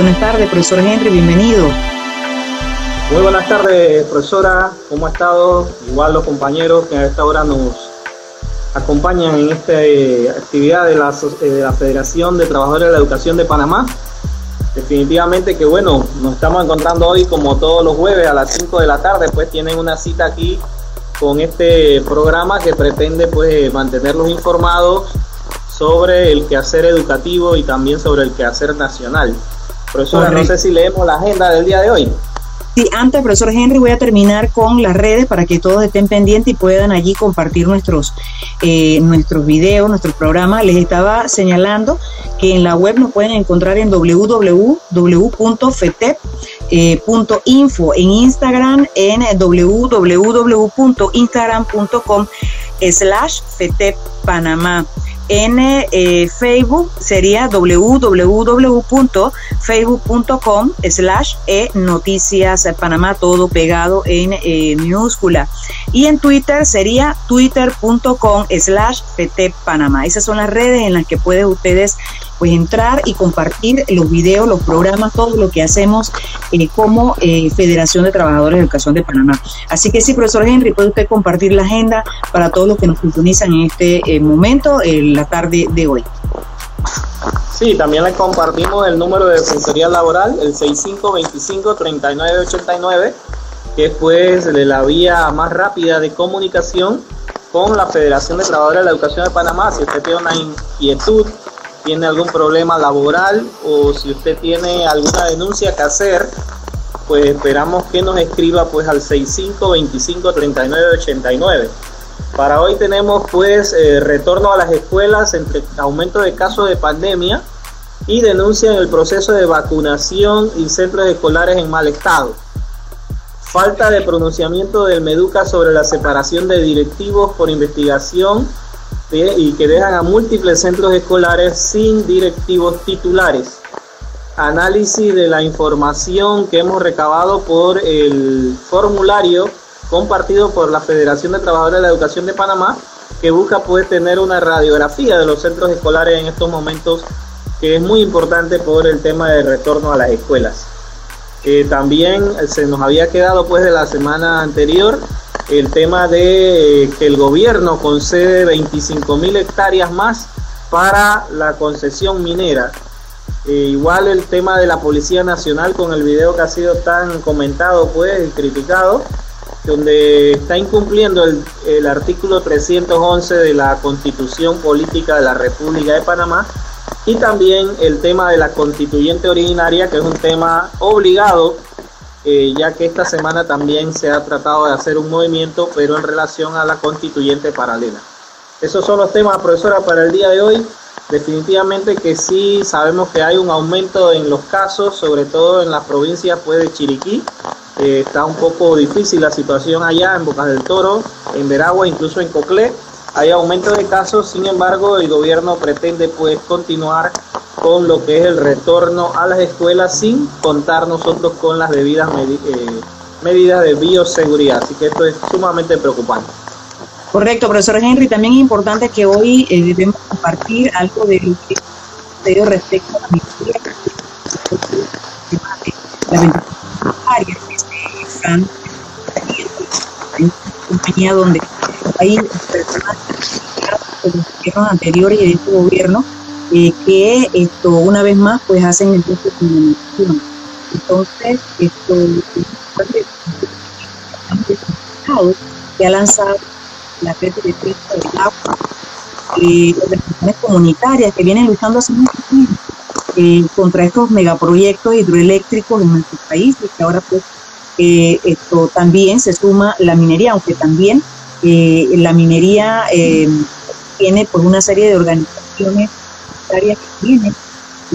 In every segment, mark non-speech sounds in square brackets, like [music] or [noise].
Buenas tardes, profesor Henry, bienvenido. Muy buenas tardes, profesora. ¿Cómo ha estado? Igual los compañeros que a esta hora nos acompañan en esta eh, actividad de la, de la Federación de Trabajadores de la Educación de Panamá. Definitivamente que bueno, nos estamos encontrando hoy como todos los jueves a las 5 de la tarde, pues tienen una cita aquí con este programa que pretende pues mantenerlos informados sobre el quehacer educativo y también sobre el quehacer nacional. Profesora, no sé si leemos la agenda del día de hoy. Sí, antes, profesor Henry, voy a terminar con las redes para que todos estén pendientes y puedan allí compartir nuestros, eh, nuestros videos, nuestro programa. Les estaba señalando que en la web nos pueden encontrar en www.fetep.info, en Instagram en www.instagram.com slash FETEP Panamá en eh, Facebook sería www.facebook.com slash e noticias Panamá, todo pegado en eh, minúscula. Y en Twitter sería twitter.com slash Panamá. Esas son las redes en las que pueden ustedes pues entrar y compartir los videos, los programas, todo lo que hacemos eh, como Federación de Trabajadores de Educación de Panamá. Así que sí, profesor Henry, puede usted compartir la agenda para todos los que nos sintonizan en este momento tarde de hoy. Sí, también le compartimos el número de defensoría laboral, el 6525-3989, que es pues la vía más rápida de comunicación con la Federación de Trabajadores de la Educación de Panamá. Si usted tiene una inquietud, tiene algún problema laboral o si usted tiene alguna denuncia que hacer, pues esperamos que nos escriba pues al 6525-3989. Para hoy tenemos pues eh, retorno a las escuelas entre aumento de casos de pandemia y denuncia en el proceso de vacunación y centros escolares en mal estado. Falta de pronunciamiento del Meduca sobre la separación de directivos por investigación y que dejan a múltiples centros escolares sin directivos titulares. Análisis de la información que hemos recabado por el formulario compartido por la Federación de Trabajadores de la Educación de Panamá, que busca poder tener una radiografía de los centros escolares en estos momentos, que es muy importante por el tema del retorno a las escuelas. Eh, también se nos había quedado pues de la semana anterior el tema de eh, que el gobierno concede 25 mil hectáreas más para la concesión minera. Eh, igual el tema de la Policía Nacional con el video que ha sido tan comentado pues y criticado, donde está incumpliendo el, el, artículo 311 de la Constitución Política de la República de Panamá y también el tema de la constituyente originaria, que es un tema obligado, eh, ya que esta semana también se ha tratado de hacer un movimiento, pero en relación a la constituyente paralela. Esos son los temas, profesora, para el día de hoy. Definitivamente que sí sabemos que hay un aumento en los casos, sobre todo en las provincias pues, de Chiriquí, eh, está un poco difícil la situación allá en Bocas del Toro, en Veragua, incluso en Coclé. Hay aumento de casos, sin embargo, el gobierno pretende pues continuar con lo que es el retorno a las escuelas sin contar nosotros con las debidas eh, medidas de bioseguridad. Así que esto es sumamente preocupante. Correcto, profesor Henry. También es importante que hoy eh, debemos compartir algo de lo que respecto a la la áreas están en compañía donde hay personas gobiernos anteriores y de este gobierno eh, que esto una vez más pues hacen el proceso de. Entonces, esto que ha lanzado la red de defensa del agua, eh, organizaciones comunitarias que vienen luchando hace mucho tiempo eh, contra estos megaproyectos hidroeléctricos en nuestro país y que ahora pues eh, esto también se suma la minería, aunque también eh, la minería tiene por pues, una serie de organizaciones que tienen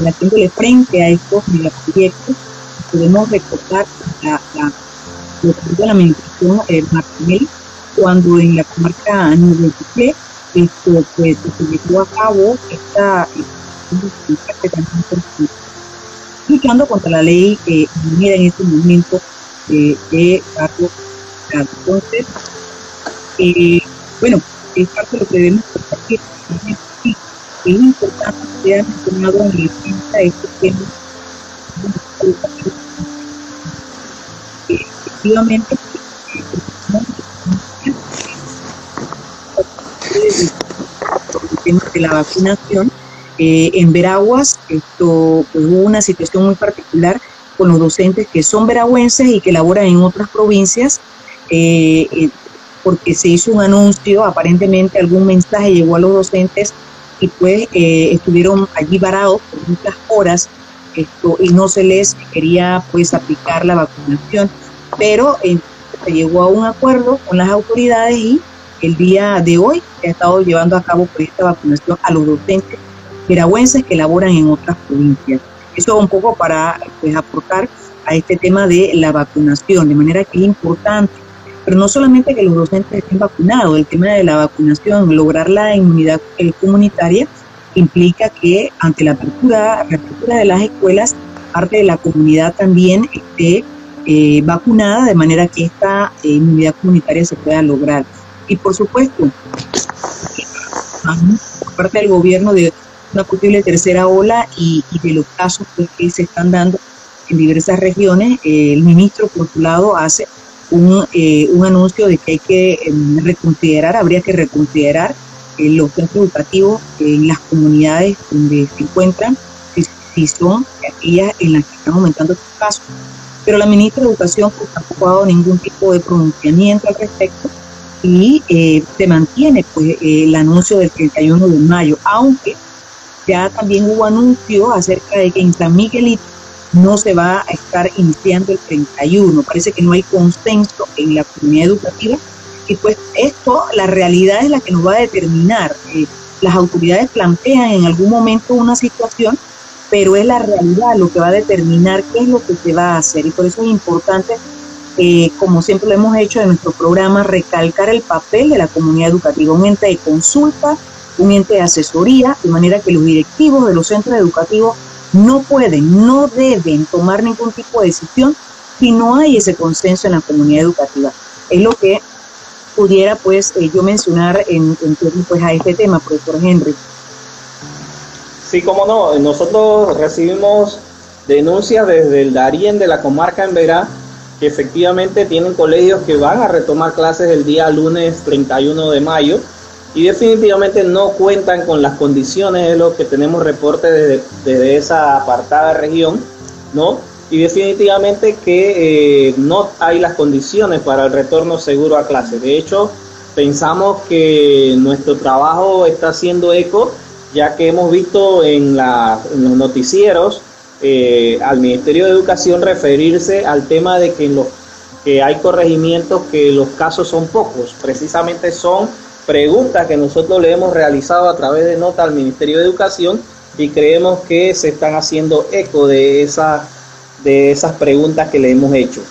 haciéndole frente a estos megaproyectos. Podemos recordar la, la, de la administración Martinelli cuando en la comarca 93 esto pues, se llevó a cabo esta luchando contra la ley que minera en este momento eh, de Carlos Entonces, eh, bueno, es parte de lo que debemos compartir. Es importante que sea mencionado en el de este tema efectivamente de la vacunación eh, en Veraguas esto pues, hubo una situación muy particular con los docentes que son veragüenses y que laboran en otras provincias eh, porque se hizo un anuncio aparentemente algún mensaje llegó a los docentes y pues estuvieron allí varados por muchas horas esto, y no se les quería pues aplicar la vacunación pero se llegó a un acuerdo con las autoridades y el día de hoy se ha estado llevando a cabo pues, esta vacunación a los docentes veragüenses que laboran en otras provincias. Eso un poco para pues, aportar a este tema de la vacunación, de manera que es importante, pero no solamente que los docentes estén vacunados, el tema de la vacunación, lograr la inmunidad comunitaria, implica que ante la apertura, apertura de las escuelas, parte de la comunidad también esté eh, vacunada, de manera que esta eh, inmunidad comunitaria se pueda lograr. Y por supuesto, por parte del gobierno de una posible tercera ola y, de los casos que se están dando en diversas regiones, eh, el ministro por su lado hace un, eh, un anuncio de que hay que em, reconsiderar, habría que reconsiderar eh, los centros educativos en las comunidades donde se encuentran, si, son aquellas en las que están aumentando estos casos. Pero la ministra de Educación pues, tampoco ha dado ningún tipo de pronunciamiento al respecto y se mantiene pues el anuncio del 31 de mayo, aunque ya también hubo anuncio acerca de que en San Miguelito no se va a estar iniciando el 31. Parece que no hay consenso en la comunidad educativa y pues esto, la realidad es la que nos va a determinar. Eh, las autoridades plantean en algún momento una situación, pero es la realidad lo que va a determinar qué es lo que se va a hacer y por eso es importante, eh, como siempre lo hemos hecho en nuestro programa, recalcar el papel de la comunidad educativa, un ente de consulta, un ente de asesoría, de manera que los directivos de los centros educativos no pueden, no deben tomar ningún tipo de decisión si no hay ese consenso en la comunidad educativa. Es lo que pudiera pues eh, yo mencionar en, en pues, a este tema, profesor Henry. Sí, cómo no, nosotros recibimos denuncias desde el Darién de la comarca en Verá que efectivamente tienen colegios que van a retomar clases el día lunes 31 de mayo y definitivamente no cuentan con las condiciones de lo que tenemos reporte desde, esa apartada región, ¿no? Y definitivamente que eh, no hay las condiciones para el retorno seguro a clase. De hecho, pensamos que nuestro trabajo está haciendo eco, ya que hemos visto en, los noticieros eh, al Ministerio de Educación referirse al tema de que, los, que hay corregimientos que los casos son pocos, precisamente son preguntas que nosotros le hemos realizado a través de nota al Ministerio de Educación y creemos que se están haciendo eco de, esa, de esas preguntas que le hemos hecho.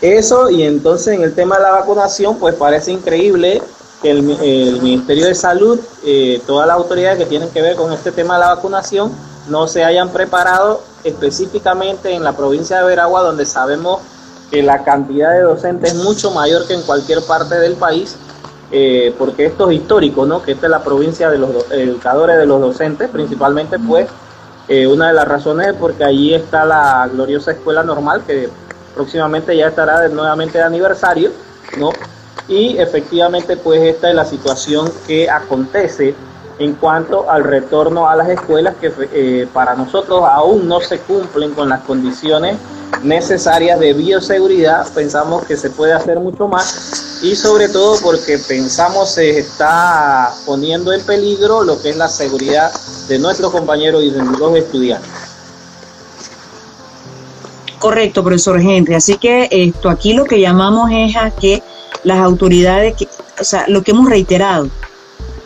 Eso y entonces en el tema de la vacunación, pues parece increíble que el, Ministerio de Salud, eh, todas las autoridades que tienen que ver con este tema de la vacunación, no se hayan preparado específicamente en la provincia de Veragua, donde sabemos que la cantidad de docentes es mucho mayor que en cualquier parte del país eh, porque esto es histórico, ¿no? Que esta es la provincia de los educadores de los docentes, principalmente, pues, eh, una de las razones es porque allí está la gloriosa escuela normal, que próximamente ya estará nuevamente de aniversario, ¿no? Y efectivamente, pues, esta es la situación que acontece en cuanto al retorno a las escuelas que eh, para nosotros aún no se cumplen con las condiciones necesarias de bioseguridad, pensamos que se puede hacer mucho más y sobre todo porque pensamos se está poniendo en peligro lo que es la seguridad de nuestros compañeros y de los estudiantes. Correcto, profesor Henry. Así que esto aquí lo que llamamos es a que las autoridades, que, o sea, lo que hemos reiterado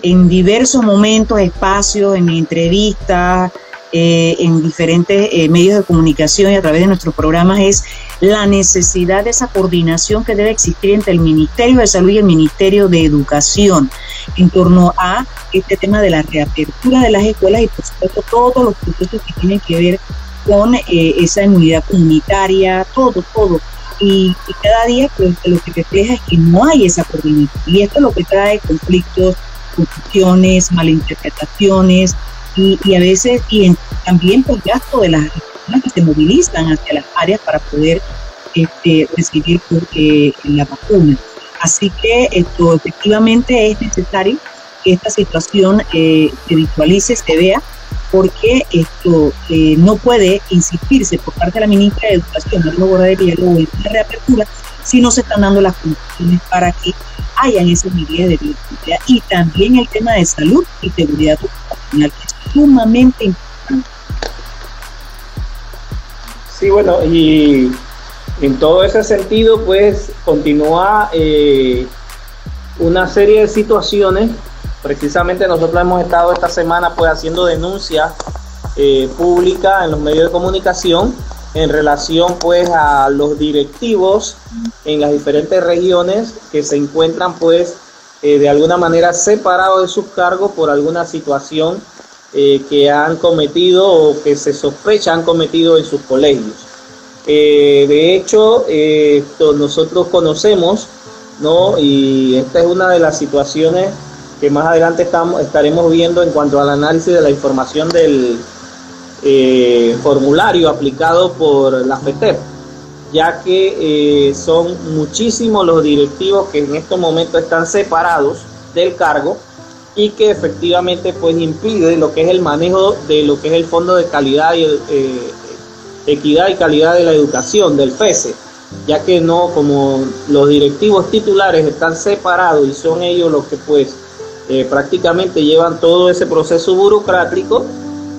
en diversos momentos, espacios, en entrevistas, eh, en diferentes eh, medios de comunicación y a través de nuestros programas es la necesidad de esa coordinación que debe existir entre el Ministerio de Salud y el Ministerio de Educación en torno a este tema de la reapertura de las escuelas y por supuesto todos los procesos que tienen que ver con eh, esa inmunidad comunitaria, todo, todo. Y, cada día pues, lo que refleja es que no hay esa coordinación. Y esto es lo que trae conflictos, confusiones, malinterpretaciones, y, a veces y también por gasto de las personas que se movilizan hacia las áreas para poder este, recibir eh, la vacuna. Así que esto efectivamente es necesario que esta situación eh, se visualice, se vea, porque esto eh, no puede insistirse por parte de la ministra de Educación, María Borda Villalobos, en la reapertura, si no se están dando las condiciones para que hayan esas medidas de bioseguridad. Y también el tema de salud y seguridad ocupacional, es sumamente importante. Sí, bueno, y en todo ese sentido, pues continúa eh, una serie de situaciones. Precisamente nosotros hemos estado esta semana pues haciendo denuncias eh, públicas en los medios de comunicación en relación pues a los directivos en las diferentes regiones que se encuentran pues eh, de alguna manera separados de sus cargos por alguna situación que han cometido o que se sospecha han cometido en sus colegios. Eh, de hecho, eh, nosotros conocemos, ¿no? Y esta es una de las situaciones que más adelante estamos, estaremos viendo en cuanto al análisis de la información del eh, formulario aplicado por la FETEP, ya que son muchísimos los directivos que en estos momentos están separados del cargo y que efectivamente pues impide lo que es el manejo de lo que es el fondo de calidad y equidad y calidad de la educación del FESE, ya que no, como los directivos titulares están separados y son ellos los que pues eh, prácticamente llevan todo ese proceso burocrático,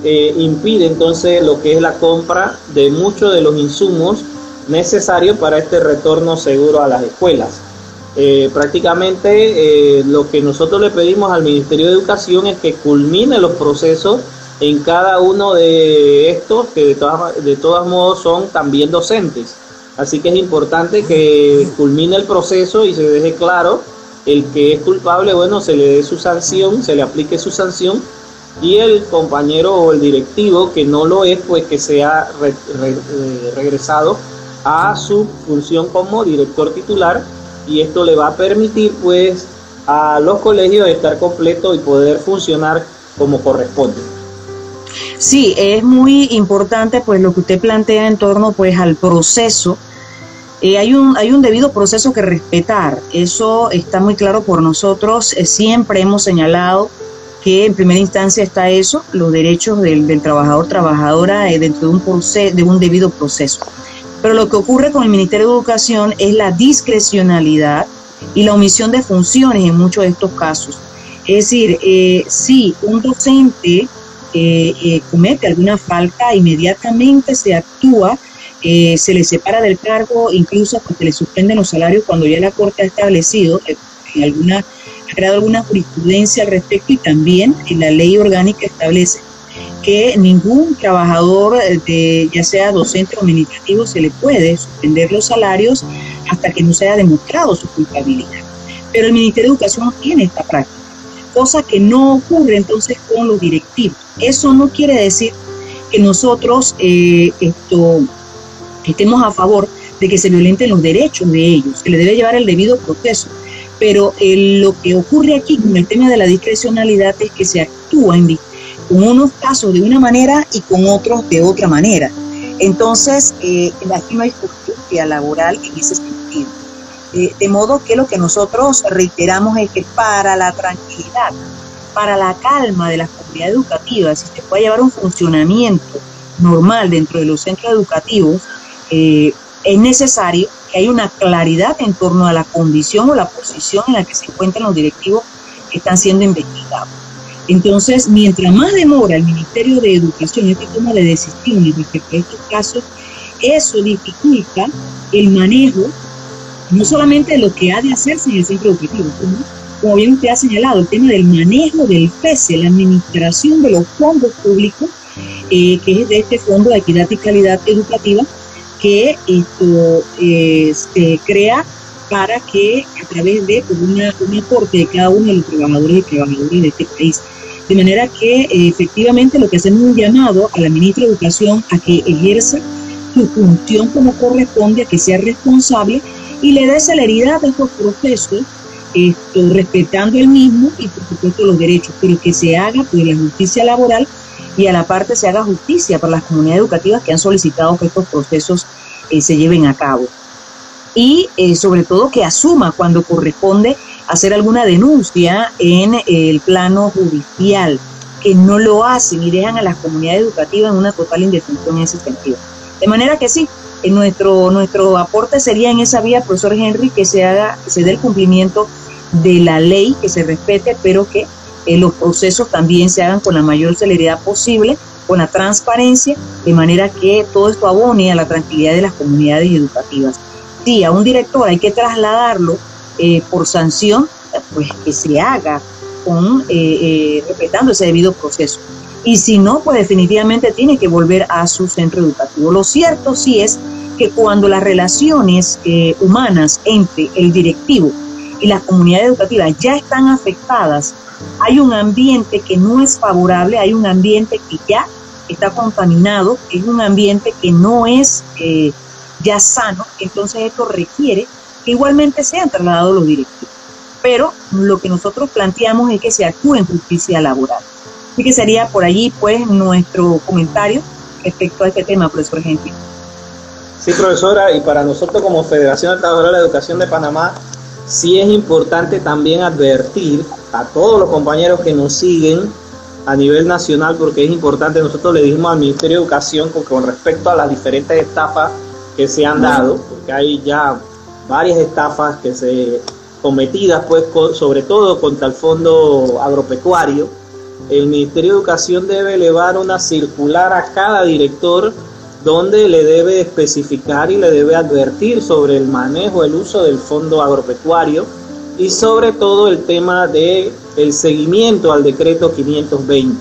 eh, impide entonces lo que es la compra de muchos de los insumos necesarios para este retorno seguro a las escuelas. Eh, prácticamente lo que nosotros le pedimos al Ministerio de Educación es que culmine los procesos en cada uno de estos, que de todas, de todos modos son también docentes. Así que es importante que culmine el proceso y se deje claro el que es culpable, bueno, se le dé su sanción, se le aplique su sanción y el compañero o el directivo que no lo es, pues que sea eh, regresado a su función como director titular y esto le va a permitir pues a los colegios estar completos y poder funcionar como corresponde. Sí, es muy importante pues lo que usted plantea en torno pues al proceso. Eh, hay, un, hay un debido proceso que respetar, eso está muy claro por nosotros, eh, siempre hemos señalado que en primera instancia está eso, los derechos del, trabajador, trabajadora eh, dentro de un, de un debido proceso. Pero lo que ocurre con el Ministerio de Educación es la discrecionalidad y la omisión de funciones en muchos de estos casos. Es decir, si un docente eh, comete alguna falta, inmediatamente se actúa, eh, se le separa del cargo, incluso se le suspenden los salarios cuando ya la Corte ha establecido, eh, en alguna, ha creado alguna jurisprudencia al respecto y también en la ley orgánica establece que ningún trabajador, de, ya sea docente o administrativo, se le puede suspender los salarios hasta que no se haya demostrado su culpabilidad. Pero el Ministerio de Educación tiene esta práctica cosa que no ocurre entonces con los directivos. Eso no quiere decir que nosotros eh, estemos a favor de que se violenten los derechos de ellos, se le debe llevar el debido proceso. Pero eh, lo que ocurre aquí con el tema de la discrecionalidad es que se actúa en, con unos casos de una manera y con otros de otra manera. Entonces, eh, aquí no hay justicia laboral en ese sentido. Eh, de modo que lo que nosotros reiteramos es que para la tranquilidad, para la calma de las comunidades educativas, si se puede llevar un funcionamiento normal dentro de los centros educativos, eh, es necesario que haya una claridad en torno a la condición o la posición en la que se encuentran los directivos que están siendo investigados. Entonces, mientras más demora el Ministerio de Educación esta toma de decisiones respecto a estos casos, eso dificulta el manejo no solamente lo que ha de hacerse en el centro educativo, como bien usted ha señalado, el tema del manejo del FESE, la administración de los fondos públicos, eh, que es de este Fondo de Equidad y Calidad Educativa, que esto eh, se crea para que a través de un aporte de cada uno de los trabajadores y trabajadoras de este país. De manera que eh, efectivamente lo que hacemos es un llamado a la ministra de Educación a que ejerza su función como corresponde, a que sea responsable y le dé celeridad a estos procesos, esto, respetando el mismo y por supuesto los derechos, pero que se haga pues la justicia laboral y a la parte se haga justicia para las comunidades educativas que han solicitado que estos procesos eh, se lleven a cabo. Y eh, sobre todo que asuma cuando corresponde hacer alguna denuncia en el plano judicial, que no lo hacen y dejan a las comunidades educativas en una total indefensión en ese sentido. De manera que sí, nuestro, nuestro aporte sería en esa vía, profesor Henry, que se haga, se dé el cumplimiento de la ley, que se respete, pero que eh, los procesos también se hagan con la mayor celeridad posible, con la transparencia, de manera que todo esto abone a la tranquilidad de las comunidades educativas. Si a un director hay que trasladarlo eh, por sanción, pues que se haga con eh, respetando ese debido proceso. Y si no, pues definitivamente tiene que volver a su centro educativo. Lo cierto sí es que cuando las relaciones humanas entre el directivo y las comunidades educativas ya están afectadas, hay un ambiente que no es favorable, hay un ambiente que ya está contaminado, es un ambiente que no es eh, ya sano, entonces esto requiere que igualmente sean trasladados los directivos. Pero lo que nosotros planteamos es que se actúe en justicia laboral. Así que sería por allí pues nuestro comentario respecto a este tema, profesor Gentil. Sí, profesora, y para nosotros como Federación de de la Educación de Panamá, sí es importante también advertir a todos los compañeros que nos siguen a nivel nacional, porque es importante, nosotros le dijimos al Ministerio de Educación con, respecto a las diferentes estafas que se han dado, porque hay ya varias estafas que se cometidas, pues sobre todo contra el fondo agropecuario, el Ministerio de Educación debe elevar una circular a cada director donde le debe especificar y le debe advertir sobre el manejo, el uso del fondo agropecuario y sobre todo el tema de el seguimiento al decreto 520.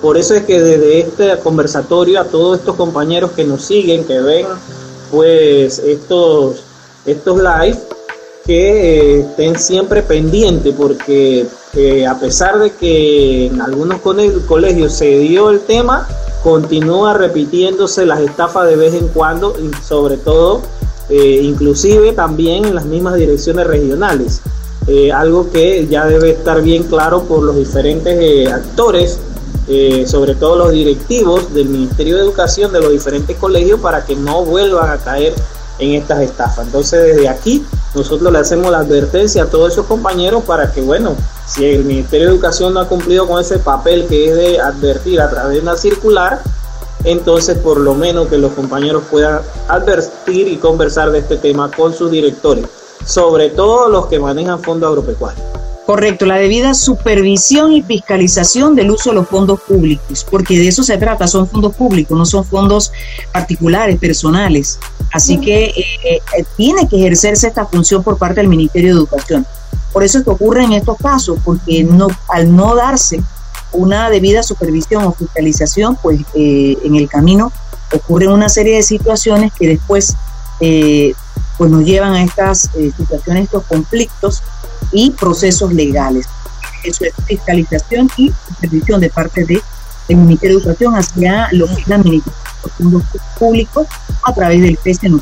Por eso es que desde este conversatorio a todos estos compañeros que nos siguen, que ven pues estos estos live, que eh, estén siempre pendientes porque eh, a pesar de que en algunos colegios se dio el tema, continúa repitiéndose las estafas de vez en cuando y sobre todo eh, inclusive también en las mismas direcciones regionales. Algo que ya debe estar bien claro por los diferentes actores, sobre todo los directivos del Ministerio de Educación de los diferentes colegios para que no vuelvan a caer en estas estafas. Entonces desde aquí nosotros le hacemos la advertencia a todos esos compañeros para que, bueno, si el Ministerio de Educación no ha cumplido con ese papel que es de advertir a través de una circular, entonces por lo menos que los compañeros puedan advertir y conversar de este tema con sus directores, sobre todo los que manejan fondos agropecuarios. Correcto, la debida supervisión y fiscalización del uso de los fondos públicos, porque de eso se trata, son fondos públicos, no son fondos particulares, personales. Así que eh, eh, tiene que ejercerse esta función por parte del Ministerio de Educación. Por eso es que ocurre en estos casos, porque no, al no darse una debida supervisión o fiscalización, pues eh, en el camino ocurren una serie de situaciones que después pues nos llevan a estas situaciones, estos conflictos y procesos legales. Eso es fiscalización y supervisión de parte del Ministerio de Educación hacia los que es la fondos públicos a través del PES en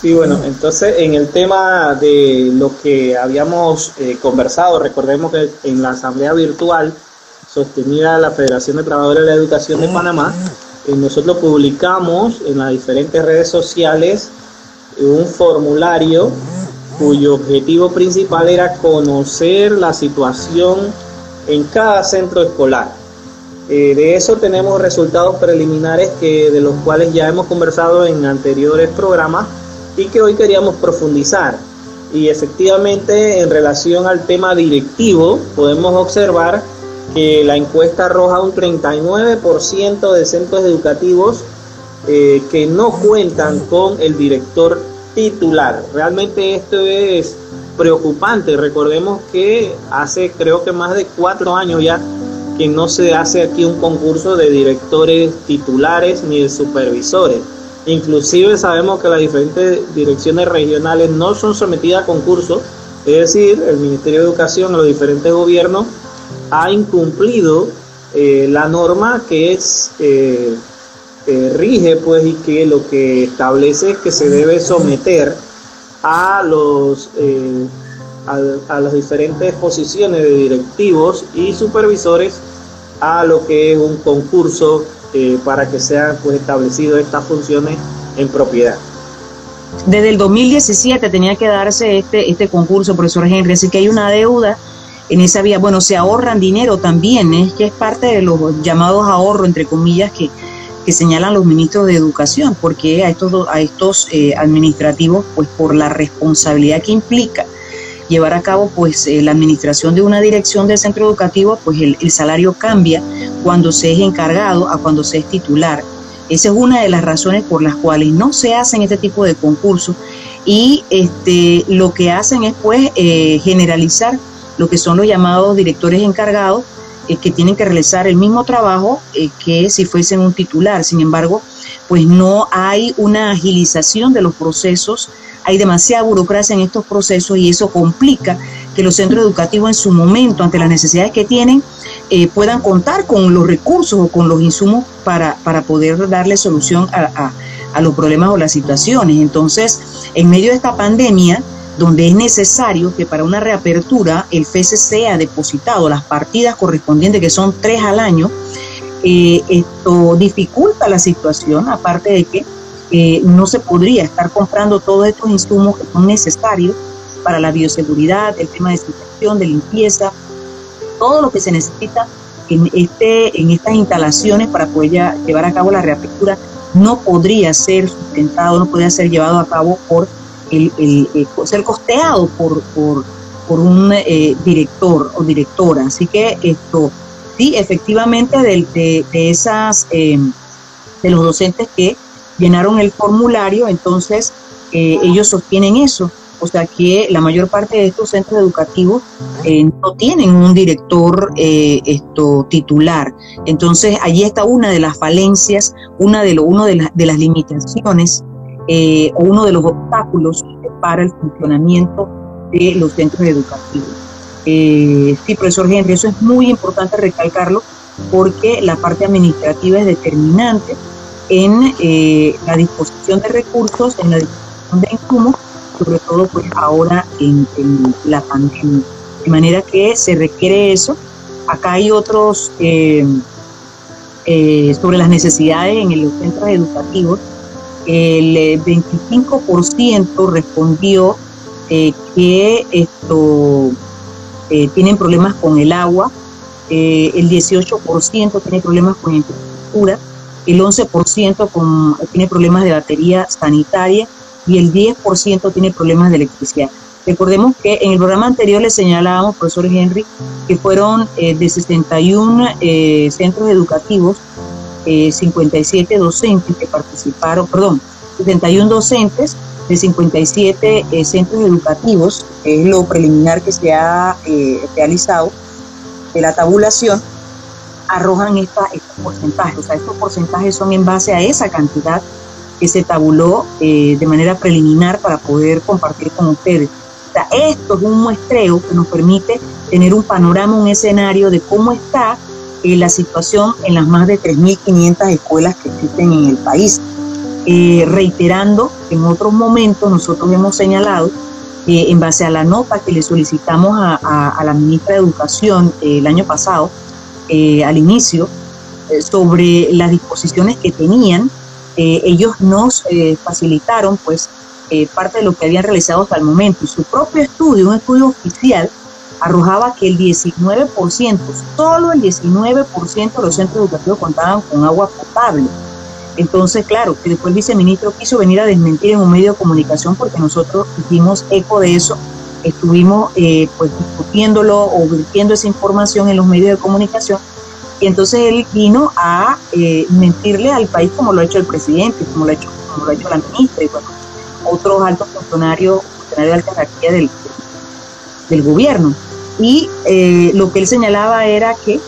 Sí, bueno, entonces en el tema de lo que habíamos eh, conversado, recordemos que en la asamblea virtual sostenida la Federación de Trabajadores de la Educación de Panamá, eh, nosotros publicamos en las diferentes redes sociales un formulario cuyo objetivo principal era conocer la situación en cada centro escolar. Eh, de eso tenemos resultados preliminares que, de los cuales ya hemos conversado en anteriores programas y que hoy queríamos profundizar. Y efectivamente en relación al tema directivo podemos observar que la encuesta arroja un 39% de centros educativos eh, que no cuentan con el director titular. Realmente esto es preocupante. Recordemos que hace creo que más de cuatro años ya que no se hace aquí un concurso de directores titulares ni de supervisores. Inclusive sabemos que las diferentes direcciones regionales no son sometidas a concurso, es decir, el Ministerio de Educación, los diferentes gobiernos, ha incumplido eh, la norma que es eh, rige pues y que lo que establece es que se debe someter a los eh, a, las diferentes posiciones de directivos y supervisores a lo que es un concurso eh, para que sean pues, establecidas estas funciones en propiedad. Desde el 2017 tenía que darse este, este concurso, profesor Henry, así que hay una deuda en esa vía. Bueno, se ahorran dinero también, es que es parte de los llamados ahorros, entre comillas, que, que señalan los ministros de educación, porque a estos, a estos eh, administrativos, pues por la responsabilidad que implica llevar a cabo pues eh, la administración de una dirección del centro educativo, pues el, el, salario cambia cuando se es encargado a cuando se es titular. Esa es una de las razones por las cuales no se hacen este tipo de concursos y este, lo que hacen es pues eh, generalizar lo que son los llamados directores encargados eh, que tienen que realizar el mismo trabajo eh, que si fuesen un titular. Sin embargo, pues no hay una agilización de los procesos, hay demasiada burocracia en estos procesos y eso complica que los centros educativos en su momento, ante las necesidades que tienen, eh, puedan contar con los recursos o con los insumos para, para poder darle solución a, a los problemas o las situaciones. Entonces, en medio de esta pandemia, donde es necesario que para una reapertura el FESE sea depositado las partidas correspondientes, que son tres al año, eh, esto dificulta la situación, aparte de que eh, no se podría estar comprando todos estos insumos que son necesarios para la bioseguridad, el tema de desinfección, de limpieza, todo lo que se necesita en, este, en estas instalaciones para poder llevar a cabo la reapertura no podría ser sustentado, no podría ser llevado a cabo por el, eh, ser costeado por, por, un eh, director o directora. Así que esto, sí, efectivamente, de, de, esas, em, de los docentes que llenaron el formulario, entonces eh, ellos sostienen eso. O sea que la mayor parte de estos centros educativos no tienen un director esto titular. Entonces allí está una de las falencias, una de, lo, uno de, de las limitaciones eh, uno de los obstáculos para el funcionamiento de los centros educativos. Eh, sí, profesor Henry, eso es muy importante recalcarlo porque la parte administrativa es determinante en eh, la disposición de recursos, en la disposición de insumos, sobre todo pues ahora en, en, la pandemia. De manera que se requiere eso. Acá hay otros eh, eh, sobre las necesidades en los centros educativos el 25% respondió eh, que esto eh, tienen problemas con el agua, eh, el 18% tiene problemas con infraestructura, el 11% con, tiene problemas de batería sanitaria y el 10% tiene problemas de electricidad. Recordemos que en el programa anterior le señalábamos, profesor Henry, que fueron de 61 centros educativos 57 eh, docentes que participaron, perdón, 71 docentes de 57 eh, centros educativos, es lo preliminar que se ha eh, realizado de la tabulación, arrojan estos porcentajes. O sea, estos porcentajes son en base a esa cantidad que se tabuló de manera preliminar para poder compartir con ustedes. O sea, esto es un muestreo que nos permite tener un panorama, un escenario de cómo está eh, la situación en las más de 3.500 escuelas que existen en el país. Eh, reiterando que en otros momentos nosotros hemos señalado que en base a la nota que le solicitamos a, la ministra de Educación eh, el año pasado, al inicio, sobre las disposiciones que tenían, ellos nos facilitaron pues parte de lo que habían realizado hasta el momento. Y su propio estudio, un estudio oficial, arrojaba que el 19%, solo el 19% de los centros educativos contaban con agua potable. Entonces, claro, que después el viceministro quiso venir a desmentir en un medio de comunicación porque nosotros hicimos eco de eso, estuvimos eh, pues discutiéndolo o virtiendo esa información en los medios de comunicación y entonces él vino a eh, mentirle al país como lo ha hecho el presidente, como lo ha hecho, como lo ha hecho la ministra y otros altos funcionarios, funcionarios de alta jerarquía del gobierno y eh, lo que él señalaba era que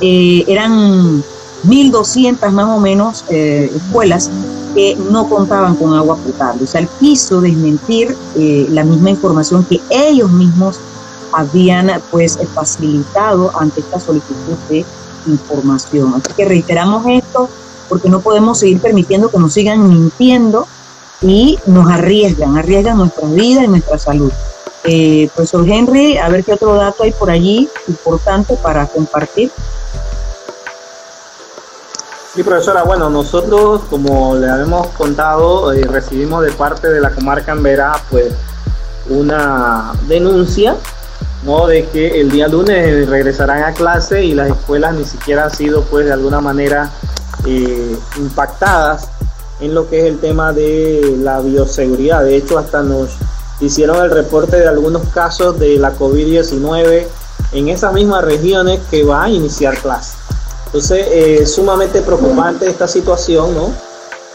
eh, eran 1.200 más o menos eh, escuelas que no contaban con agua potable. O sea, él quiso desmentir la misma información que ellos mismos habían pues facilitado ante esta solicitud de información. Así que reiteramos esto porque no podemos seguir permitiendo que nos sigan mintiendo y nos arriesgan, arriesgan nuestra vida y nuestra salud. Eh, profesor Henry, a ver qué otro dato hay por allí importante para compartir. Sí, profesora, bueno, nosotros, como le habíamos contado, eh, recibimos de parte de la comarca en Verá, pues, una denuncia, ¿no? De que el día lunes regresarán a clase y las escuelas ni siquiera han sido, pues, de alguna manera eh, impactadas en lo que es el tema de la bioseguridad. De hecho, hasta nos hicieron el reporte de algunos casos de la COVID-19 en esas mismas regiones que va a iniciar clase. Entonces, es eh, sumamente preocupante esta situación, ¿no?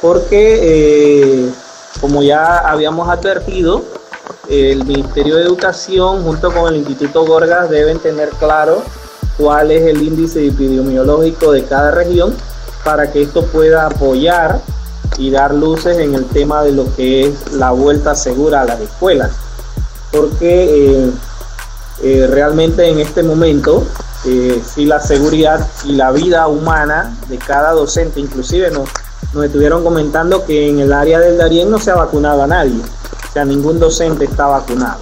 Porque, eh, como ya habíamos advertido, el Ministerio de Educación junto con el Instituto Gorgas deben tener claro cuál es el índice epidemiológico de cada región para que esto pueda apoyar y dar luces en el tema de lo que es la vuelta segura a las escuelas. Porque eh, eh, realmente en este momento, eh, si la seguridad y la vida humana de cada docente, inclusive nos, nos estuvieron comentando que en el área del Darién no se ha vacunado a nadie, o sea, ningún docente está vacunado.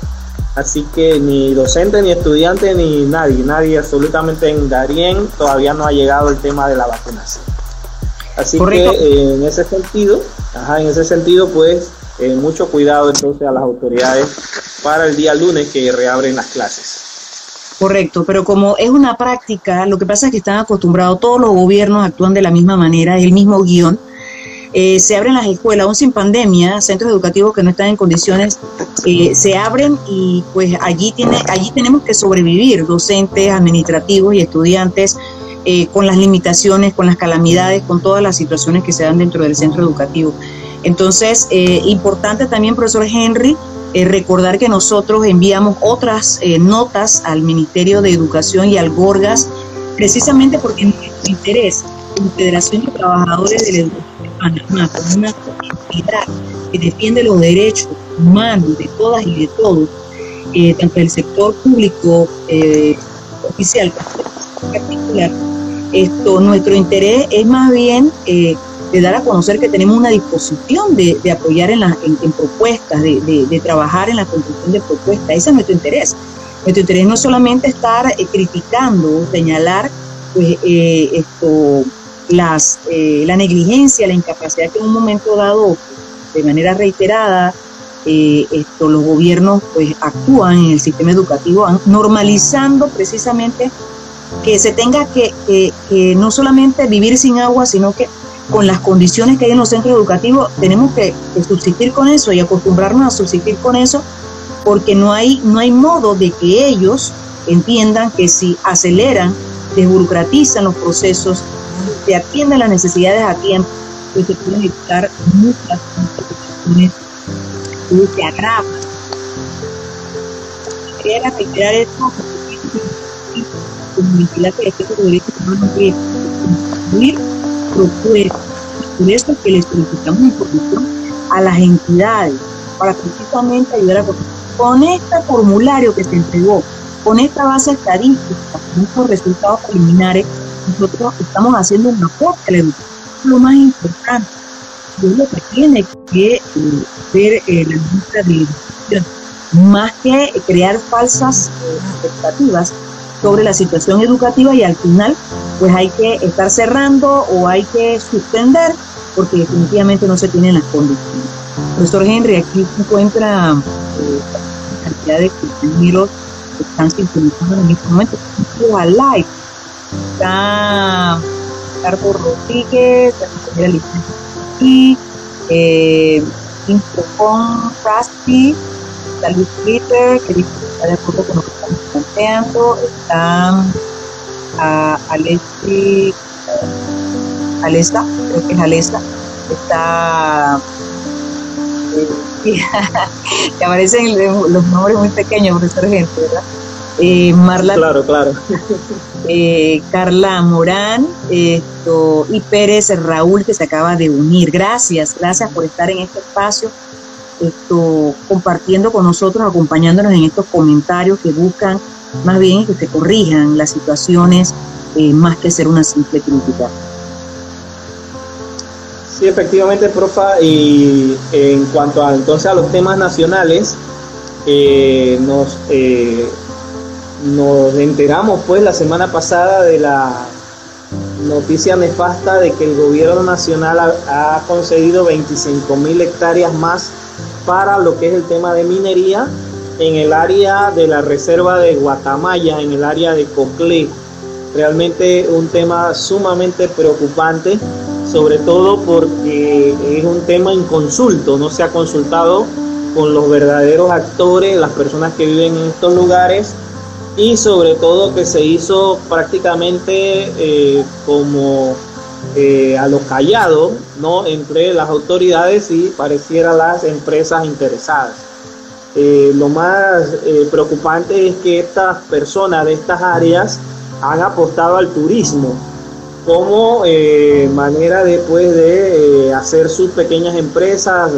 Así que ni docente, ni estudiante, ni nadie, nadie absolutamente en Darién todavía no ha llegado el tema de la vacunación. Así que eh, en ese sentido, ajá, en ese sentido, pues eh, mucho cuidado entonces a las autoridades para el día lunes que reabren las clases. Correcto, pero como es una práctica, lo que pasa es que están acostumbrados, todos los gobiernos actúan de la misma manera, es el mismo guion. Eh, se abren las escuelas, aún sin pandemia, centros educativos que no están en condiciones, se abren y pues allí, tiene, allí tenemos que sobrevivir, docentes, administrativos y estudiantes, eh, con las limitaciones, con las calamidades, con todas las situaciones que se dan dentro del centro educativo. Entonces, eh, importante también, profesor Henry, eh, recordar que nosotros enviamos otras notas al Ministerio de Educación y al Gorgas, precisamente porque nuestro interés como Federación de Trabajadores de la Educación de Panamá, como una entidad que defiende los derechos humanos de todas y de todos, tanto del sector público oficial como particular, esto, nuestro interés es más bien eh, de dar a conocer que tenemos una disposición de, apoyar en, en, propuestas, de, trabajar en la construcción de propuestas. Ese es nuestro interés. Nuestro interés no es solamente estar eh, criticando, señalar pues, eh, esto, las, la negligencia, la incapacidad que en un momento dado, de manera reiterada, esto, los gobiernos pues, actúan en el sistema educativo, normalizando precisamente que se tenga que, no solamente vivir sin agua, sino que con las condiciones que hay en los centros educativos, tenemos que, subsistir con eso y acostumbrarnos a subsistir con eso, porque no hay, no hay modo de que ellos entiendan que si aceleran, desburocratizan los procesos, se atienden las necesidades a tiempo, pues se pueden evitar muchas complicaciones que se agravan. Esto comunidad que estos derechos humanos que construir propuestas. Por eso que les solicitamos información a las entidades para precisamente ayudar a con este formulario que se entregó, con esta base estadística, con estos resultados preliminares, nosotros estamos haciendo un aporte a la educación. Lo más importante es lo que tiene que eh, ver eh, la ministra de Educación, más que crear falsas eh, expectativas, sobre la situación educativa y al final pues hay que estar cerrando o hay que suspender porque definitivamente no se tienen las condiciones. Profesor Henry, aquí se encuentra eh, cantidad de compañeros que están sintonizando en este momento. Live. Está Carlos Rodríguez, la compañera licencia aquí, eh, Raspi, está Luis Twitter, que dice que está de acuerdo con lo que estamos planteando, está a Alessi, Alesta, creo que es Alesta, está eh, [laughs] que aparecen los nombres muy pequeños, profesor gente, ¿verdad? Eh, Marla, claro, claro. [laughs] Eh, Carla Morán esto, y Pérez Raúl que se acaba de unir. Gracias, gracias por estar en este espacio esto, compartiendo con nosotros, acompañándonos en estos comentarios que buscan más bien que se corrijan las situaciones eh, más que ser una simple crítica. Sí, efectivamente, profa, y en cuanto a entonces a los temas nacionales, nos, nos enteramos pues la semana pasada de la noticia nefasta de que el gobierno nacional ha, concedido 25 mil hectáreas más para lo que es el tema de minería en el área de la reserva de Guatamaya, en el área de Coclé. Realmente un tema sumamente preocupante, sobre todo porque es un tema inconsulto, no se ha consultado con los verdaderos actores, las personas que viven en estos lugares y sobre todo que se hizo prácticamente eh, como eh, a lo callado ¿no? entre las autoridades y pareciera las empresas interesadas. Eh, lo más preocupante es que estas personas de estas áreas han apostado al turismo como manera después de hacer sus pequeñas empresas,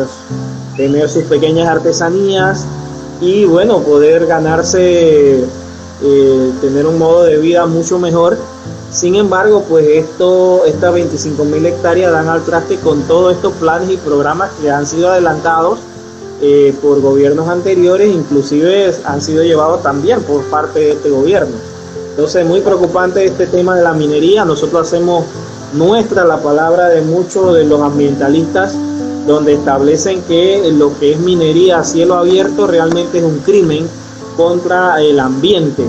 tener sus pequeñas artesanías y bueno, poder ganarse eh, tener un modo de vida mucho mejor. Sin embargo, pues esto, estas 25 mil hectáreas dan al traste con todos estos planes y programas que han sido adelantados eh, por gobiernos anteriores, inclusive han sido llevados también por parte de este gobierno. Entonces, muy preocupante este tema de la minería. Nosotros hacemos nuestra la palabra de muchos de los ambientalistas donde establecen que lo que es minería a cielo abierto realmente es un crimen contra el ambiente.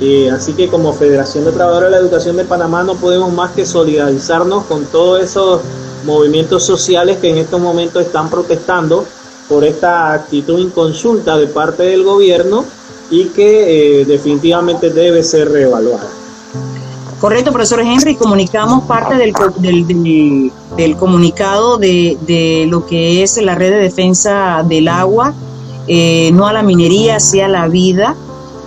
Eh, así que como Federación de Trabajadores de la Educación de Panamá no podemos más que solidarizarnos con todos esos movimientos sociales que en estos momentos están protestando por esta actitud inconsulta de parte del gobierno y que eh, definitivamente debe ser reevaluada. Correcto, profesor Henry, comunicamos parte del, del, del, comunicado de, de, lo que es la red de defensa del agua eh, no a la minería, sí a la vida,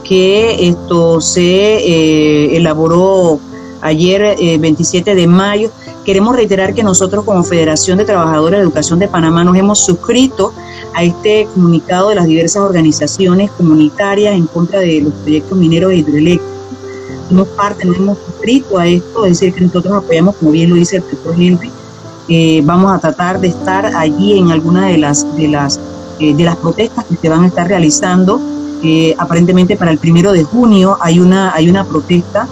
que esto se eh, elaboró ayer, 27 eh, de mayo. Queremos reiterar que nosotros como Federación de Trabajadores de Educación de Panamá nos hemos suscrito a este comunicado de las diversas organizaciones comunitarias en contra de los proyectos mineros e hidroeléctricos. Somos parte, nos hemos suscrito a esto, es decir, que nosotros apoyamos, como bien lo dice el profesor Henry, vamos a tratar de estar allí en alguna de las eh, de las protestas que se van a estar realizando. Eh, aparentemente para el primero de junio hay una, hay una protesta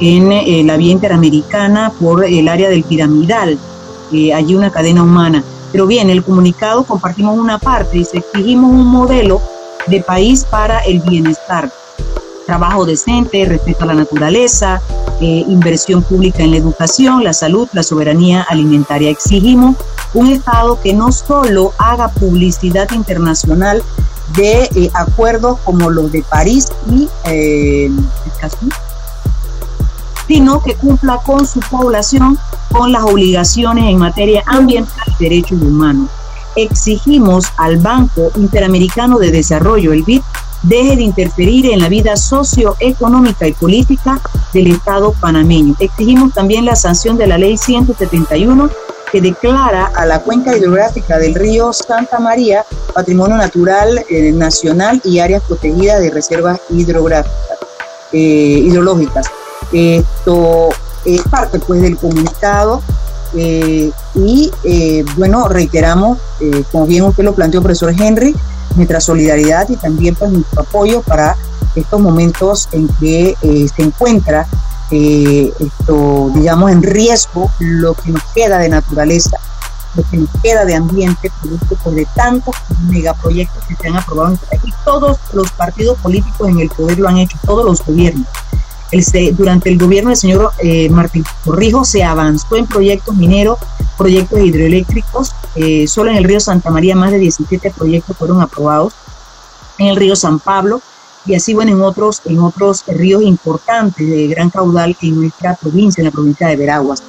en eh, la vía interamericana por el área del piramidal, allí una cadena humana. Pero bien, el comunicado compartimos una parte, dice, exigimos un modelo de país para el bienestar, trabajo decente, respeto a la naturaleza, inversión pública en la educación, la salud, la soberanía alimentaria. Exigimos un Estado que no solo haga publicidad internacional de eh, acuerdos como los de París y eh, sino que cumpla con su población con las obligaciones en materia ambiental y derechos humanos. Exigimos al Banco Interamericano de Desarrollo, el BID, deje de interferir en la vida socioeconómica y política del Estado panameño. Exigimos también la sanción de la Ley 171 que declara a la cuenca hidrográfica del río Santa María Patrimonio Natural eh, Nacional y áreas protegidas de reservas hidrográficas, eh, hidrológicas. Esto es parte pues del comunicado eh, y bueno, reiteramos, como bien usted lo planteó, profesor Henry, nuestra solidaridad y también pues nuestro apoyo para estos momentos en que se encuentra eh, esto, digamos, en riesgo lo que nos queda de naturaleza, lo que nos queda de ambiente, producto por de tantos megaproyectos que se han aprobado en Y todos los partidos políticos en el poder lo han hecho, todos los gobiernos. El, durante el gobierno del señor eh, Martín Corrijo se avanzó en proyectos mineros, proyectos hidroeléctricos. Eh, solo en el río Santa María más de 17 proyectos fueron aprobados. En el río San Pablo y así bueno en otros, en otros ríos importantes de gran caudal en nuestra provincia, en la provincia de Veraguas.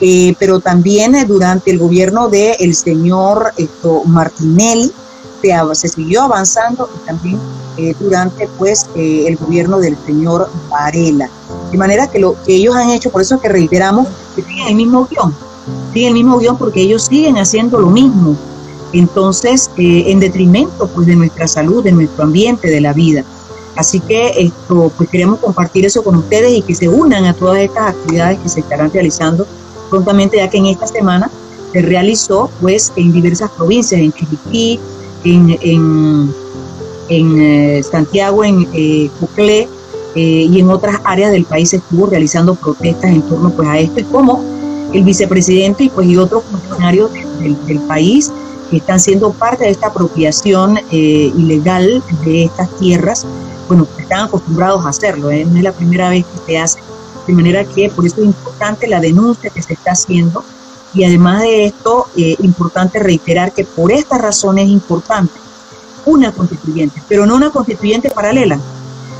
Eh, pero también eh, durante el gobierno del el señor Martinelli se, se, siguió avanzando y también eh, durante pues el gobierno del señor Varela. De manera que lo que ellos han hecho, por eso es que reiteramos que siguen el mismo guion, siguen el mismo guion porque ellos siguen haciendo lo mismo. Entonces, en detrimento pues de nuestra salud, de nuestro ambiente, de la vida. Así que esto, pues queremos compartir eso con ustedes y que se unan a todas estas actividades que se estarán realizando prontamente, ya que en esta semana se realizó pues en diversas provincias, en Chiriquí, en, en eh, Santiago, en eh, Cuclé y en otras áreas del país estuvo realizando protestas en torno pues, a esto y como el vicepresidente y, pues, y otros funcionarios del, país que están siendo parte de esta apropiación ilegal de estas tierras, bueno, están acostumbrados a hacerlo, no es la primera vez que se hace, de manera que por eso es importante la denuncia que se está haciendo y además de esto, eh, importante reiterar que por esta razón es importante una constituyente, pero no una constituyente paralela,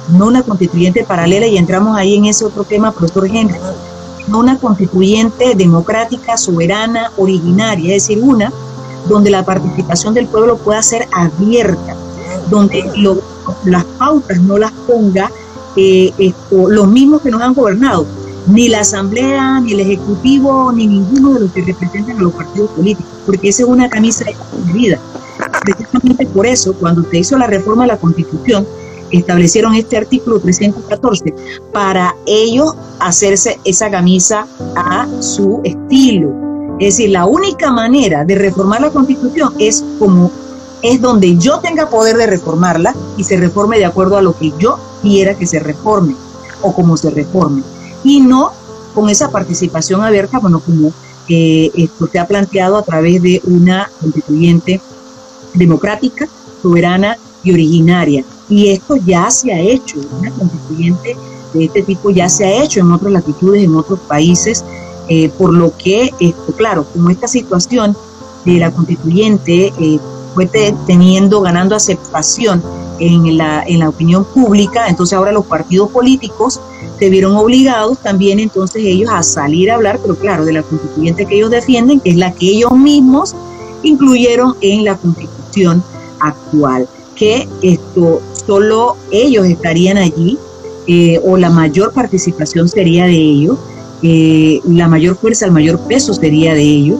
no una constituyente paralela, y entramos ahí en ese otro tema, profesor Henry, no una constituyente democrática, soberana, originaria, es decir, una donde la participación del pueblo pueda ser abierta, donde las pautas no las ponga eh, los mismos que nos han gobernado, ni la Asamblea, ni el Ejecutivo, ni ninguno de los que representan a los partidos políticos, porque esa es una camisa de vida. Precisamente por eso, cuando se hizo la reforma de la Constitución, establecieron este artículo 314 para ellos hacerse esa camisa a su estilo. Es decir, la única manera de reformar la Constitución es como es donde yo tenga poder de reformarla y se reforme de acuerdo a lo que yo quiera que se reforme o como se reforme y no con esa participación abierta, bueno, como eh, se ha planteado a través de una constituyente democrática, soberana y originaria. Y esto ya se ha hecho, una constituyente de este tipo ya se ha hecho en otras latitudes, en otros países, eh, por lo que, esto, claro, como esta situación de la constituyente eh, fue teniendo, ganando aceptación en la, en la opinión pública, entonces ahora los partidos políticos se vieron obligados también entonces ellos a salir a hablar, pero claro, de la constituyente que ellos defienden, que es la que ellos mismos incluyeron en la constitución actual, que esto solo ellos estarían allí eh, o la mayor participación sería de ellos, eh, la mayor fuerza, el mayor peso sería de ellos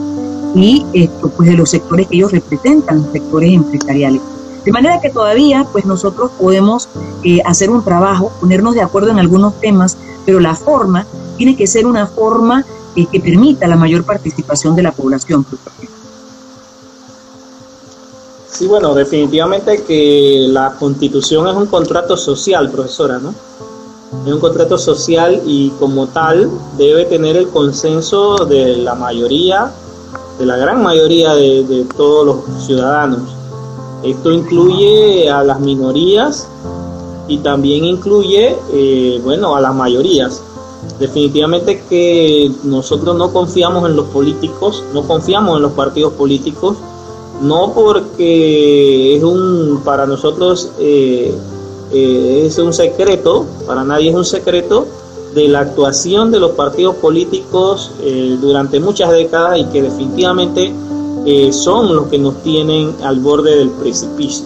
y esto pues de los sectores que ellos representan, los sectores empresariales. De manera que todavía pues nosotros podemos eh, hacer un trabajo, ponernos de acuerdo en algunos temas, pero la forma tiene que ser una forma eh, que permita la mayor participación de la población. Sí, bueno, definitivamente que la constitución es un contrato social, profesora, ¿no? Es un contrato social y como tal debe tener el consenso de la mayoría, de la gran mayoría de todos los ciudadanos. Esto incluye a las minorías y también incluye, eh, bueno, a las mayorías. Definitivamente que nosotros no confiamos en los políticos, no confiamos en los partidos políticos, no porque es un, para nosotros eh, eh, es un secreto, para nadie es un secreto de la actuación de los partidos políticos durante muchas décadas y que definitivamente son los que nos tienen al borde del precipicio.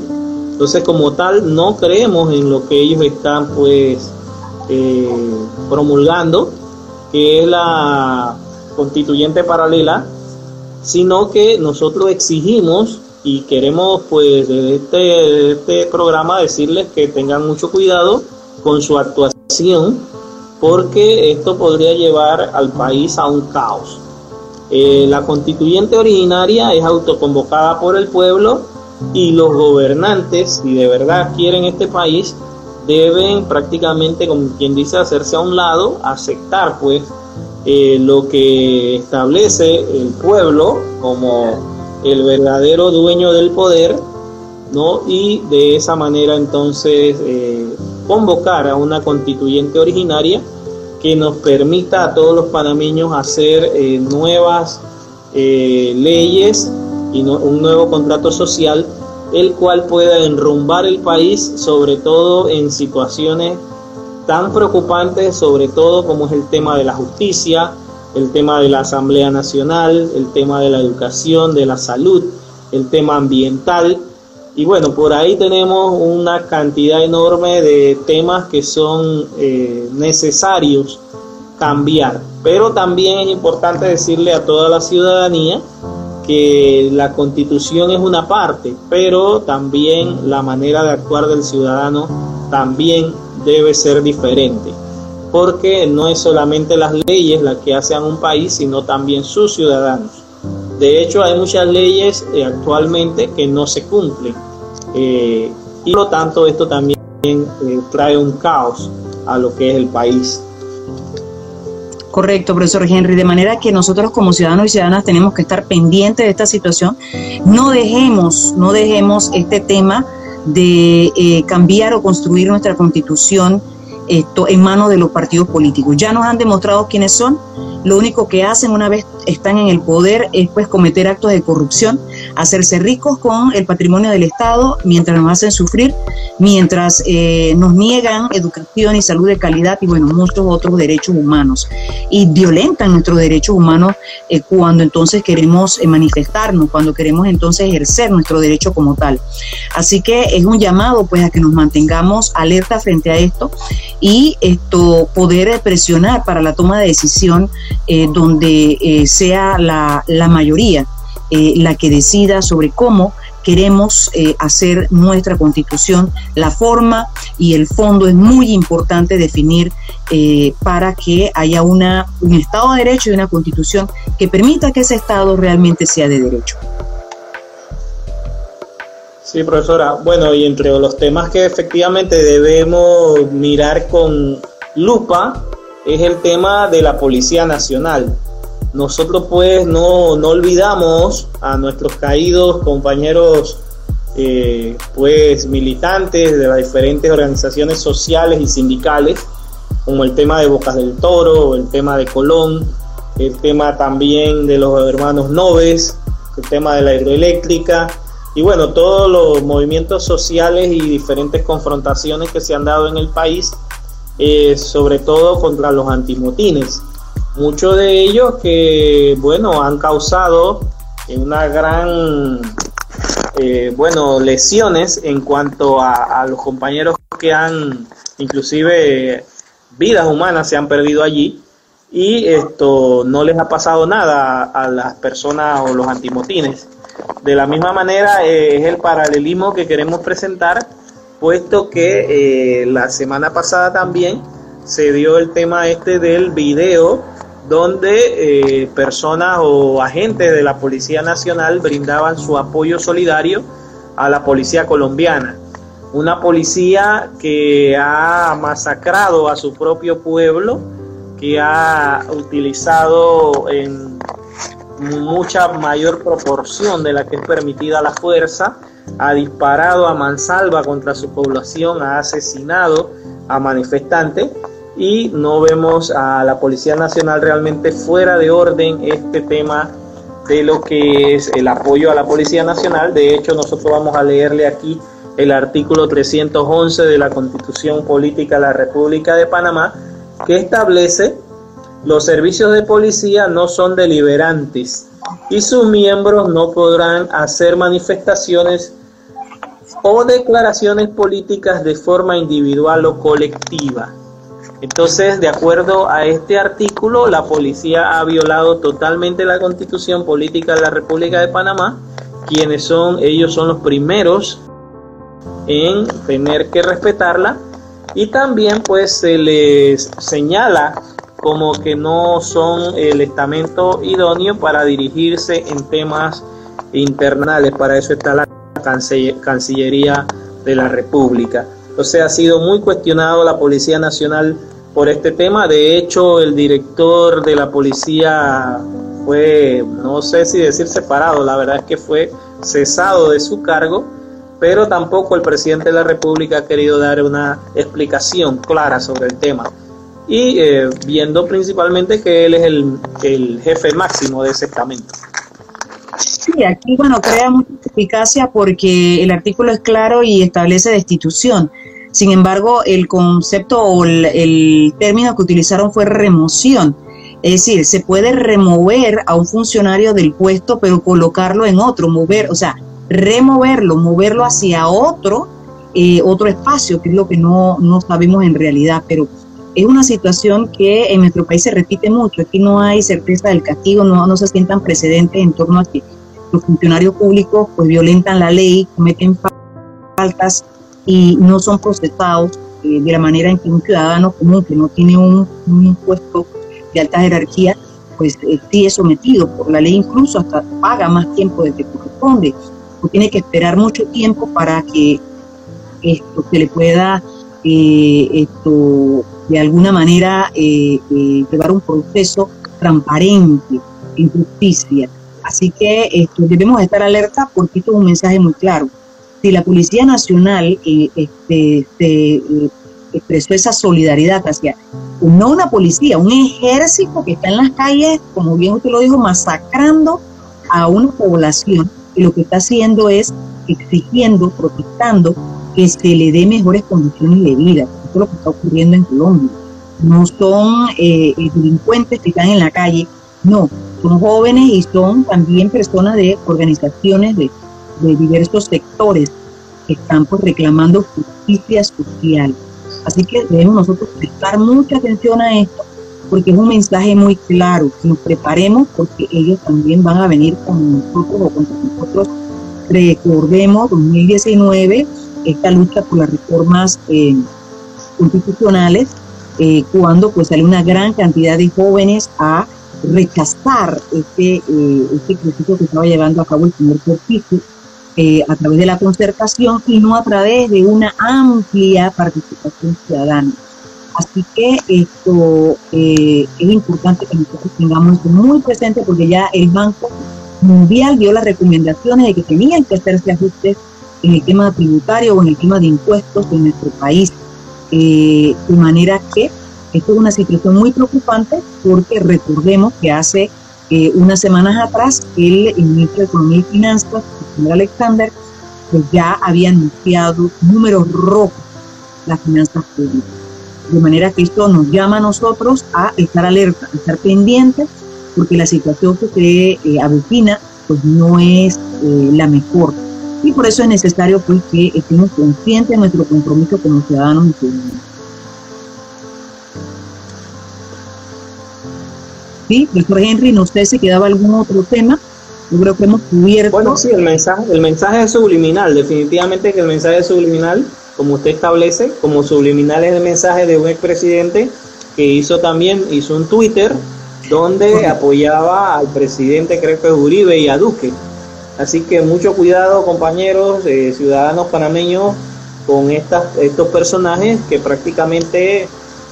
Entonces, como tal, no creemos en lo que ellos están pues eh, promulgando, que es la constituyente paralela, sino que nosotros exigimos y queremos pues desde este, este programa decirles que tengan mucho cuidado con su actuación porque esto podría llevar al país a un caos. Eh, la constituyente originaria es autoconvocada por el pueblo y los gobernantes, si de verdad quieren este país, deben prácticamente, como quien dice, hacerse a un lado, aceptar pues eh, lo que establece el pueblo como el verdadero dueño del poder, ¿no? Y de esa manera entonces eh, convocar a una constituyente originaria que nos permita a todos los panameños hacer eh, nuevas eh, leyes y un nuevo contrato social, el cual pueda enrumbar el país, sobre todo en situaciones tan preocupantes, sobre todo como es el tema de la justicia, el tema de la Asamblea Nacional, el tema de la educación, de la salud, el tema ambiental, y bueno, por ahí tenemos una cantidad enorme de temas que son eh, necesarios cambiar. Pero también es importante decirle a toda la ciudadanía que la constitución es una parte, pero también la manera de actuar del ciudadano también debe ser diferente. Porque no es solamente las leyes las que hacen un país, sino también sus ciudadanos. De hecho, hay muchas leyes eh, actualmente que no se cumplen. Eh, y por lo tanto esto también eh, trae un caos a lo que es el país. Correcto, profesor Henry. De manera que nosotros como ciudadanos y ciudadanas tenemos que estar pendientes de esta situación. No dejemos, no dejemos este tema de cambiar o construir nuestra constitución en manos de los partidos políticos. Ya nos han demostrado quiénes son, lo único que hacen una vez están en el poder es pues cometer actos de corrupción, hacerse ricos con el patrimonio del Estado mientras nos hacen sufrir, mientras eh, nos niegan educación y salud de calidad y bueno, muchos otros derechos humanos y violentan nuestros derechos humanos eh, cuando entonces queremos eh, manifestarnos, cuando queremos entonces ejercer nuestro derecho como tal. Así que es un llamado pues a que nos mantengamos alerta frente a esto y esto poder presionar para la toma de decisión donde sea la, la mayoría eh, la que decida sobre cómo queremos hacer nuestra constitución, la forma y el fondo es muy importante definir para que haya un Estado de Derecho y una constitución que permita que ese Estado realmente sea de derecho. Sí, profesora. Bueno, y entre los temas que efectivamente debemos mirar con lupa es el tema de la Policía Nacional. Nosotros pues no, no olvidamos a nuestros caídos compañeros eh, pues militantes de las diferentes organizaciones sociales y sindicales, como el tema de Bocas del Toro, el tema de Colón, el tema también de los hermanos Noves, el tema de la hidroeléctrica, y bueno, todos los movimientos sociales y diferentes confrontaciones que se han dado en el país eh, sobre todo contra los antimotines. Muchos de ellos que, bueno, han causado una gran, eh, bueno, lesiones en cuanto a, los compañeros que han, inclusive, vidas humanas se han perdido allí y esto no les ha pasado nada a, las personas o los antimotines. De la misma manera eh, es el paralelismo que queremos presentar puesto que eh, la semana pasada también se dio el tema este del video donde eh, personas o agentes de la Policía Nacional brindaban su apoyo solidario a la policía colombiana. Una policía que ha masacrado a su propio pueblo, que ha utilizado en mucha mayor proporción de la que es permitida la fuerza, ha disparado a mansalva contra su población, ha asesinado a manifestantes y no vemos a la Policía Nacional realmente fuera de orden este tema de lo que es el apoyo a la Policía Nacional. De hecho, nosotros vamos a leerle aquí el artículo 311 de la Constitución Política de la República de Panamá, que establece los servicios de policía no son deliberantes y sus miembros no podrán hacer manifestaciones o declaraciones políticas de forma individual o colectiva. Entonces, de acuerdo a este artículo, la policía ha violado totalmente la constitución política de la República de Panamá, quienes son, ellos son los primeros en tener que respetarla y también pues se les señala como que no son el estamento idóneo para dirigirse en temas internales. Para eso está la Cancillería de la República. Entonces ha sido muy cuestionado la Policía Nacional por este tema. De hecho, el director de la policía fue, no sé si decir separado, la verdad es que fue cesado de su cargo, pero tampoco el presidente de la República ha querido dar una explicación clara sobre el tema y eh, viendo principalmente que él es el, jefe máximo de ese estamento. Sí, aquí, bueno, crea mucha eficacia porque el artículo es claro y establece destitución. Sin embargo, el concepto o el, término que utilizaron fue remoción. Es decir, se puede remover a un funcionario del puesto, pero colocarlo en otro, mover, o sea, removerlo, moverlo hacia otro, eh, otro espacio, que es lo que no, no sabemos en realidad. Pero es una situación que en nuestro país se repite mucho. Aquí no hay certeza del castigo, no, no se sientan precedentes en torno a que los funcionarios públicos pues violentan la ley, cometen faltas y no son procesados eh, de la manera en que un ciudadano común que no tiene un, puesto de alta jerarquía, pues eh, sí es sometido por la ley, incluso hasta paga más tiempo de que corresponde, o tiene que esperar mucho tiempo para que esto, se le pueda eh, esto, de alguna manera eh, eh, llevar un proceso transparente en justicia. Así que esto, debemos estar alerta porque esto es un mensaje muy claro. Si la Policía Nacional este, expresó esa solidaridad hacia, no una policía, un ejército que está en las calles, como bien usted lo dijo, masacrando a una población y lo que está haciendo es exigiendo, protestando que se le dé mejores condiciones de vida. Eso es lo que está ocurriendo en Colombia. No son eh, eh, delincuentes que están en la calle, no, son jóvenes y son también personas de organizaciones de, diversos sectores que están pues, reclamando justicia social. Así que debemos nosotros prestar mucha atención a esto porque es un mensaje muy claro, que nos preparemos porque ellos también van a venir con nosotros o con nosotros. Recordemos 2019, esta lucha por las reformas eh, constitucionales, eh, cuando pues sale una gran cantidad de jóvenes a rechazar este, eh, este que estaba llevando a cabo el señor Cortizo a través de la concertación y no a través de una amplia participación ciudadana. Así que esto eh, es importante que nosotros tengamos muy presente porque ya el Banco Mundial dio las recomendaciones de que tenían que hacerse ajustes en el tema tributario o en el tema de impuestos en nuestro país. Eh, de manera que esto es una situación muy preocupante porque recordemos que hace eh, unas semanas atrás el, ministro de Economía y Finanzas, el señor Alexander, pues ya había anunciado números rojos las finanzas públicas. De manera que esto nos llama a nosotros a estar alerta, a estar pendientes, porque la situación que se eh, pues no es eh, la mejor. Y por eso es necesario pues, que estemos conscientes de nuestro compromiso como ciudadanos y ciudadanas. Sí, doctor Henry, no sé si quedaba algún otro tema. Yo creo que hemos cubierto. Bueno, sí, el mensaje, el mensaje es subliminal. Definitivamente que el mensaje es subliminal como usted establece, como subliminal es el mensaje de un expresidente que hizo también, hizo un Twitter donde apoyaba al presidente, creo que Uribe y a Duque. Así que mucho cuidado, compañeros, eh, ciudadanos panameños, con estas, estos personajes que prácticamente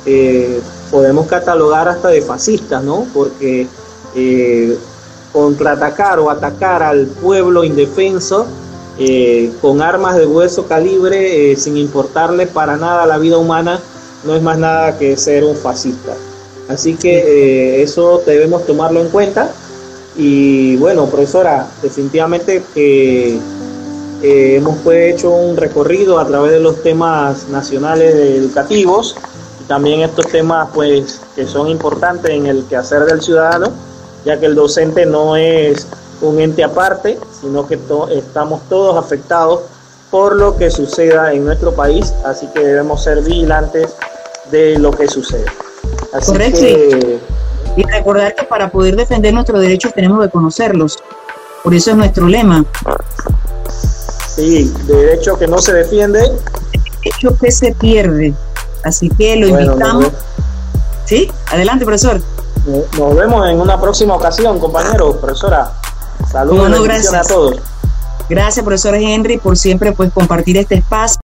eh, podemos catalogar hasta de fascistas, ¿no? Porque eh, contraatacar o atacar al pueblo indefenso eh, con armas de hueso calibre, sin importarle para nada la vida humana, no es más nada que ser un fascista. Así que eso debemos tomarlo en cuenta. Y bueno, profesora, definitivamente que hemos pues hecho un recorrido a través de los temas nacionales educativos también estos temas pues que son importantes en el quehacer del ciudadano, ya que el docente no es un ente aparte, sino que estamos todos afectados por lo que suceda en nuestro país, así que debemos ser vigilantes de lo que sucede. Así Que, y recordar que para poder defender nuestros derechos tenemos que conocerlos. Por eso es nuestro lema. Sí, derecho que no se defiende. Derecho que se pierde. Así que lo invitamos. Sí, adelante, profesor. Nos vemos en una próxima ocasión, compañero, profesora. Saludos gracias. a todos. Gracias, profesor Henry, por siempre pues compartir este espacio.